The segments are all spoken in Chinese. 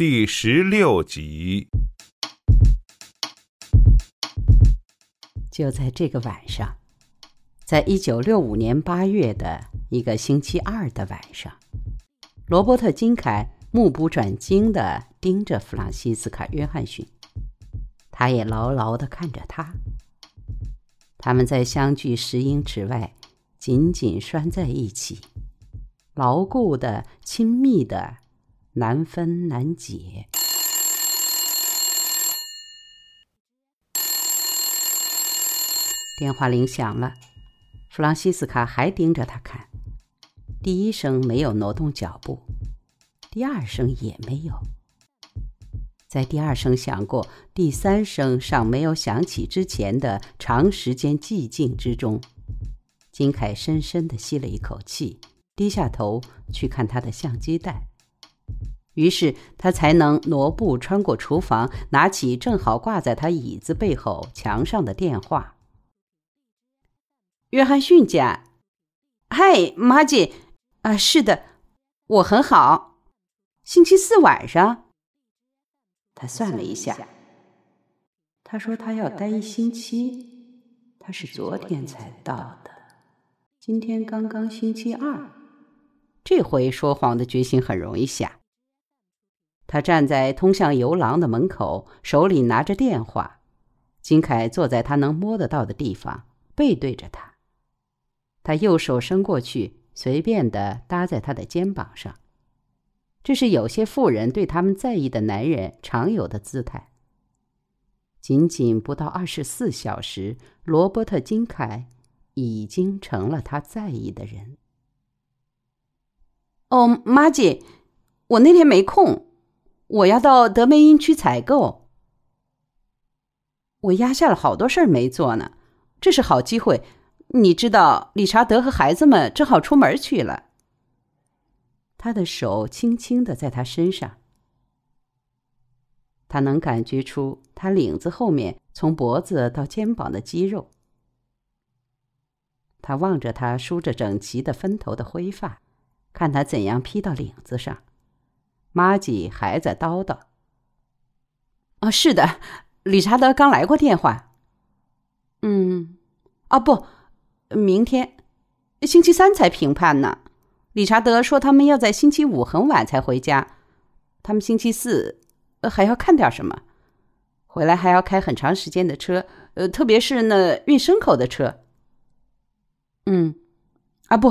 第十六集。就在这个晚上，在一九六五年八月的一个星期二的晚上，罗伯特·金凯目不转睛地盯着弗朗西斯卡·约翰逊，他也牢牢地看着他。他们在相距十英尺外，紧紧拴在一起，牢固的、亲密的，难分难解。电话铃响了，弗朗西斯卡还盯着他看。第一声没有挪动脚步，第二声也没有。在第二声响过、第三声尚没有响起之前的长时间寂静之中，金凯深深的吸了一口气，低下头去看他的相机带。于是他才能挪步穿过厨房，拿起正好挂在他椅子背后墙上的电话。约翰逊家，嗨，马姐，啊，是的，我很好。星期四晚上。他算了一下，他说他要待一星期，他是昨天才到的，今天刚刚星期二，这回说谎的决心很容易下。他站在通向游廊的门口，手里拿着电话。金凯坐在他能摸得到的地方，背对着他。他右手伸过去，随便的搭在他的肩膀上。这是有些妇人对他们在意的男人常有的姿态。仅仅不到二十四小时，罗伯特·金凯已经成了他在意的人。哦，妈姐，我那天没空，我要到德梅因区采购。我压下了好多事儿没做呢，这是好机会。你知道，理查德和孩子们正好出门去了。他的手轻轻的在他身上，他能感觉出他领子后面从脖子到肩膀的肌肉。他望着他梳着整齐的分头的灰发，看他怎样披到领子上。玛吉还在叨叨：“啊，是的，理查德刚来过电话。嗯，啊不，明天，星期三才评判呢。”理查德说：“他们要在星期五很晚才回家，他们星期四还要看点什么，回来还要开很长时间的车，呃，特别是那运牲口的车。嗯，啊不，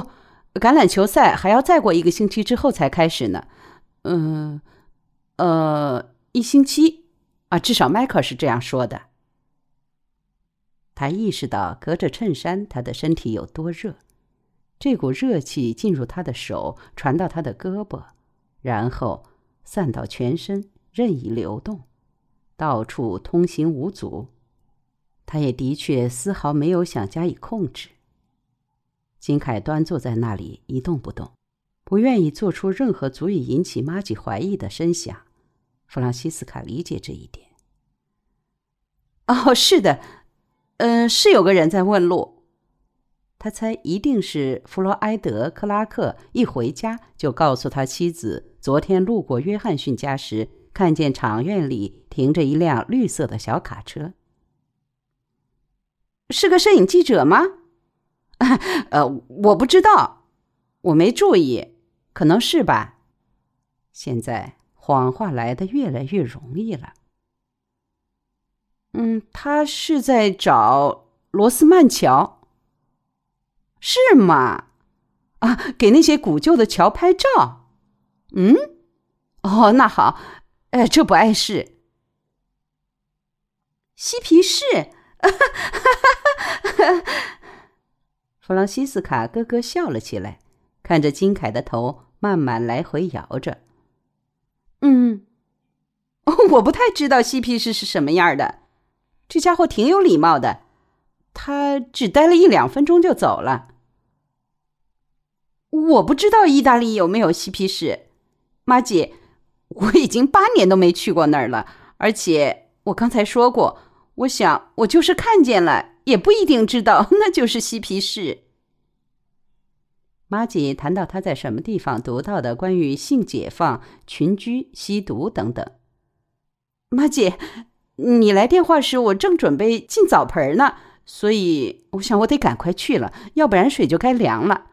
橄榄球赛还要再过一个星期之后才开始呢。嗯，呃，一星期啊，至少迈克是这样说的。他意识到隔着衬衫，他的身体有多热。”这股热气进入他的手，传到他的胳膊，然后散到全身，任意流动，到处通行无阻。他也的确丝毫没有想加以控制。金凯端坐在那里一动不动，不愿意做出任何足以引起玛吉怀疑的声响。弗朗西斯卡理解这一点。哦，是的，嗯，是有个人在问路。他猜一定是弗洛埃德·克拉克一回家就告诉他妻子，昨天路过约翰逊家时，看见场院里停着一辆绿色的小卡车。是个摄影记者吗？呃，我不知道，我没注意，可能是吧。现在谎话来的越来越容易了。嗯，他是在找罗斯曼桥。是吗？啊，给那些古旧的桥拍照。嗯，哦，那好，呃，这不碍事。嬉皮士，弗朗西斯卡咯咯笑了起来，看着金凯的头慢慢来回摇着。嗯，我不太知道嬉皮士是什么样的。这家伙挺有礼貌的。他只待了一两分钟就走了。我不知道意大利有没有嬉皮士，妈姐，我已经八年都没去过那儿了。而且我刚才说过，我想我就是看见了，也不一定知道 那就是嬉皮士。马姐谈到他在什么地方读到的关于性解放、群居、吸毒等等。马姐，你来电话时，我正准备进澡盆呢，所以我想我得赶快去了，要不然水就该凉了。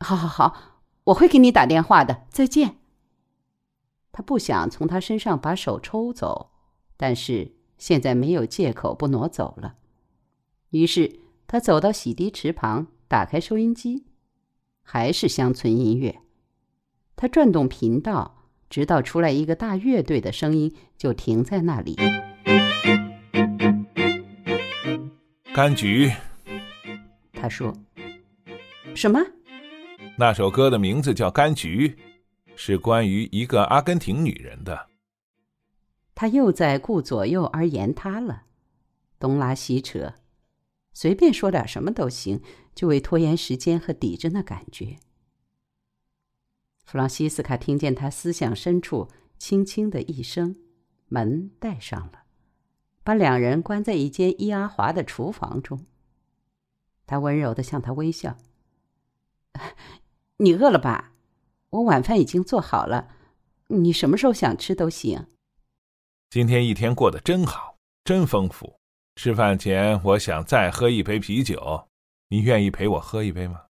好好好，我会给你打电话的。再见。他不想从他身上把手抽走，但是现在没有借口不挪走了。于是他走到洗涤池旁，打开收音机。还是乡村音乐，他转动频道，直到出来一个大乐队的声音，就停在那里。柑橘，他说：“什么？”那首歌的名字叫《柑橘》，是关于一个阿根廷女人的。他又在顾左右而言他了，东拉西扯。随便说点什么都行，就为拖延时间和抵着那感觉。弗朗西斯卡听见他思想深处轻轻的一声，门带上了，把两人关在一间伊阿华的厨房中。他温柔的向他微笑：“你饿了吧？我晚饭已经做好了，你什么时候想吃都行。”今天一天过得真好，真丰富。吃饭前，我想再喝一杯啤酒，你愿意陪我喝一杯吗？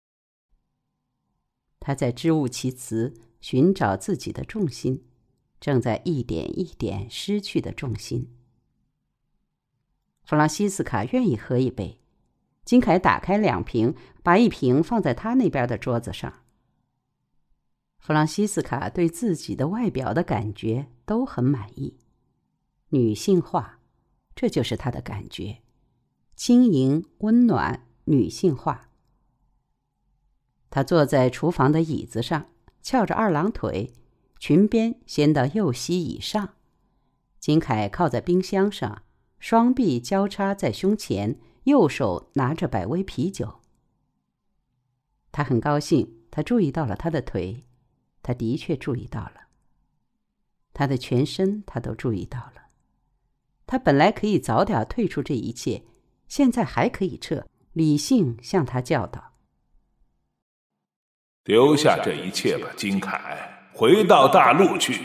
他在支吾其词，寻找自己的重心，正在一点一点失去的重心。弗朗西斯卡愿意喝一杯，金凯打开两瓶，把一瓶放在他那边的桌子上。弗朗西斯卡对自己的外表的感觉都很满意，女性化。这就是他的感觉，轻盈、温暖、女性化。他坐在厨房的椅子上，翘着二郎腿，裙边掀到右膝以上。金凯靠在冰箱上，双臂交叉在胸前，右手拿着百威啤酒。他很高兴，他注意到了他的腿，他的确注意到了。他的全身，他都注意到了。他本来可以早点退出这一切，现在还可以撤。理性向他教导：“丢下这一切吧，金凯，回到大陆去，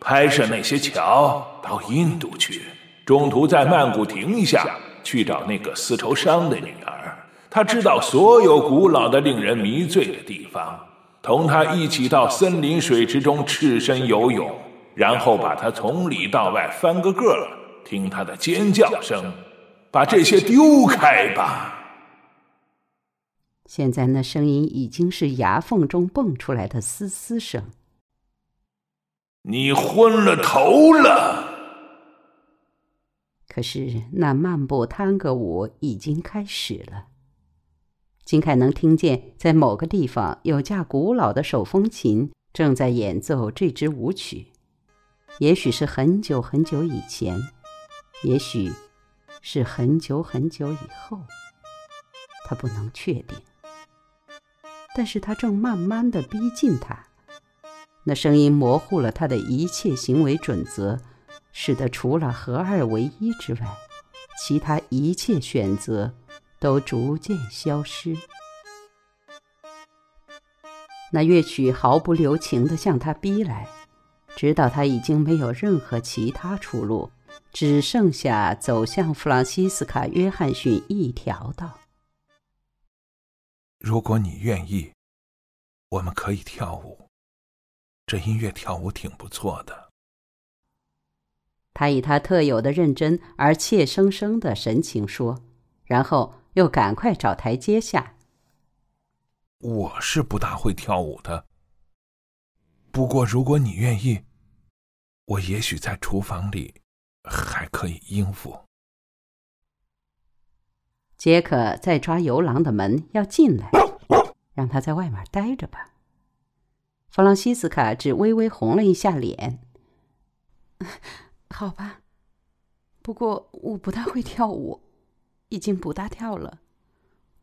拍摄那些桥，到印度去，中途在曼谷停一下，去找那个丝绸商的女儿。他知道所有古老的、令人迷醉的地方。同他一起到森林水池中赤身游泳，然后把他从里到外翻个个。”听他的尖叫声，把这些丢开吧。现在那声音已经是牙缝中蹦出来的嘶嘶声。你昏了头了。可是那漫步探戈舞已经开始了。金凯能听见，在某个地方有架古老的手风琴正在演奏这支舞曲，也许是很久很久以前。也许是很久很久以后，他不能确定。但是他正慢慢的逼近他，那声音模糊了他的一切行为准则，使得除了合二为一之外，其他一切选择都逐渐消失。那乐曲毫不留情的向他逼来，直到他已经没有任何其他出路。只剩下走向弗朗西斯卡·约翰逊一条道。如果你愿意，我们可以跳舞。这音乐跳舞挺不错的。他以他特有的认真而怯生生的神情说，然后又赶快找台阶下。我是不大会跳舞的。不过如果你愿意，我也许在厨房里。还可以应付。杰克在抓游廊的门，要进来，让他在外面待着吧。弗朗西斯卡只微微红了一下脸。好吧，不过我不大会跳舞，已经不大跳了。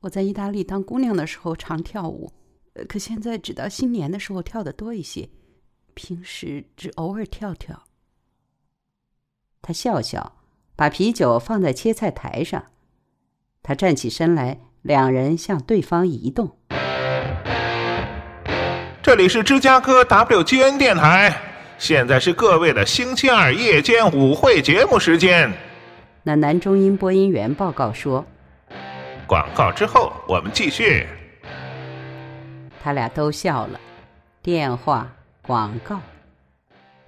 我在意大利当姑娘的时候常跳舞，可现在只到新年的时候跳的多一些，平时只偶尔跳跳。他笑笑，把啤酒放在切菜台上。他站起身来，两人向对方移动。这里是芝加哥 WGN 电台，现在是各位的星期二夜间舞会节目时间。那男中音播音员报告说：“广告之后，我们继续。”他俩都笑了。电话广告，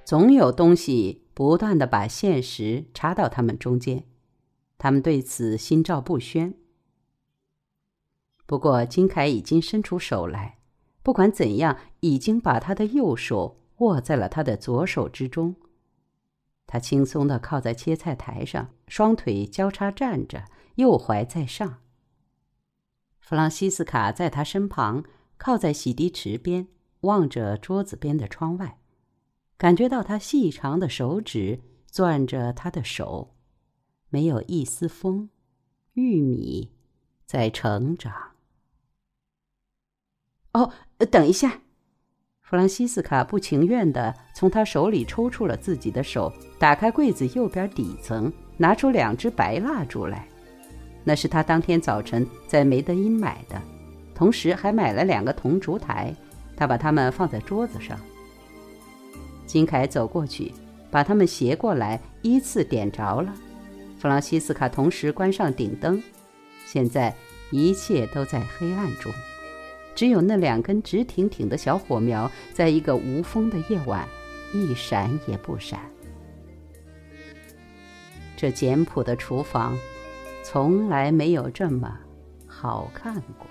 总有东西不断的把现实插到他们中间，他们对此心照不宣。不过金凯已经伸出手来，不管怎样，已经把他的右手握在了他的左手之中。他轻松的靠在切菜台上，双腿交叉站着，右怀在上。弗朗西斯卡在他身旁，靠在洗涤池边。望着桌子边的窗外，感觉到他细长的手指攥着他的手，没有一丝风。玉米在成长。哦，等一下！弗朗西斯卡不情愿地从他手里抽出了自己的手，打开柜子右边底层，拿出两支白蜡烛来。那是他当天早晨在梅德因买的，同时还买了两个铜烛台。他把它们放在桌子上。金凯走过去，把它们斜过来，依次点着了。弗朗西斯卡同时关上顶灯。现在一切都在黑暗中，只有那两根直挺挺的小火苗，在一个无风的夜晚，一闪也不闪。这简朴的厨房，从来没有这么好看过。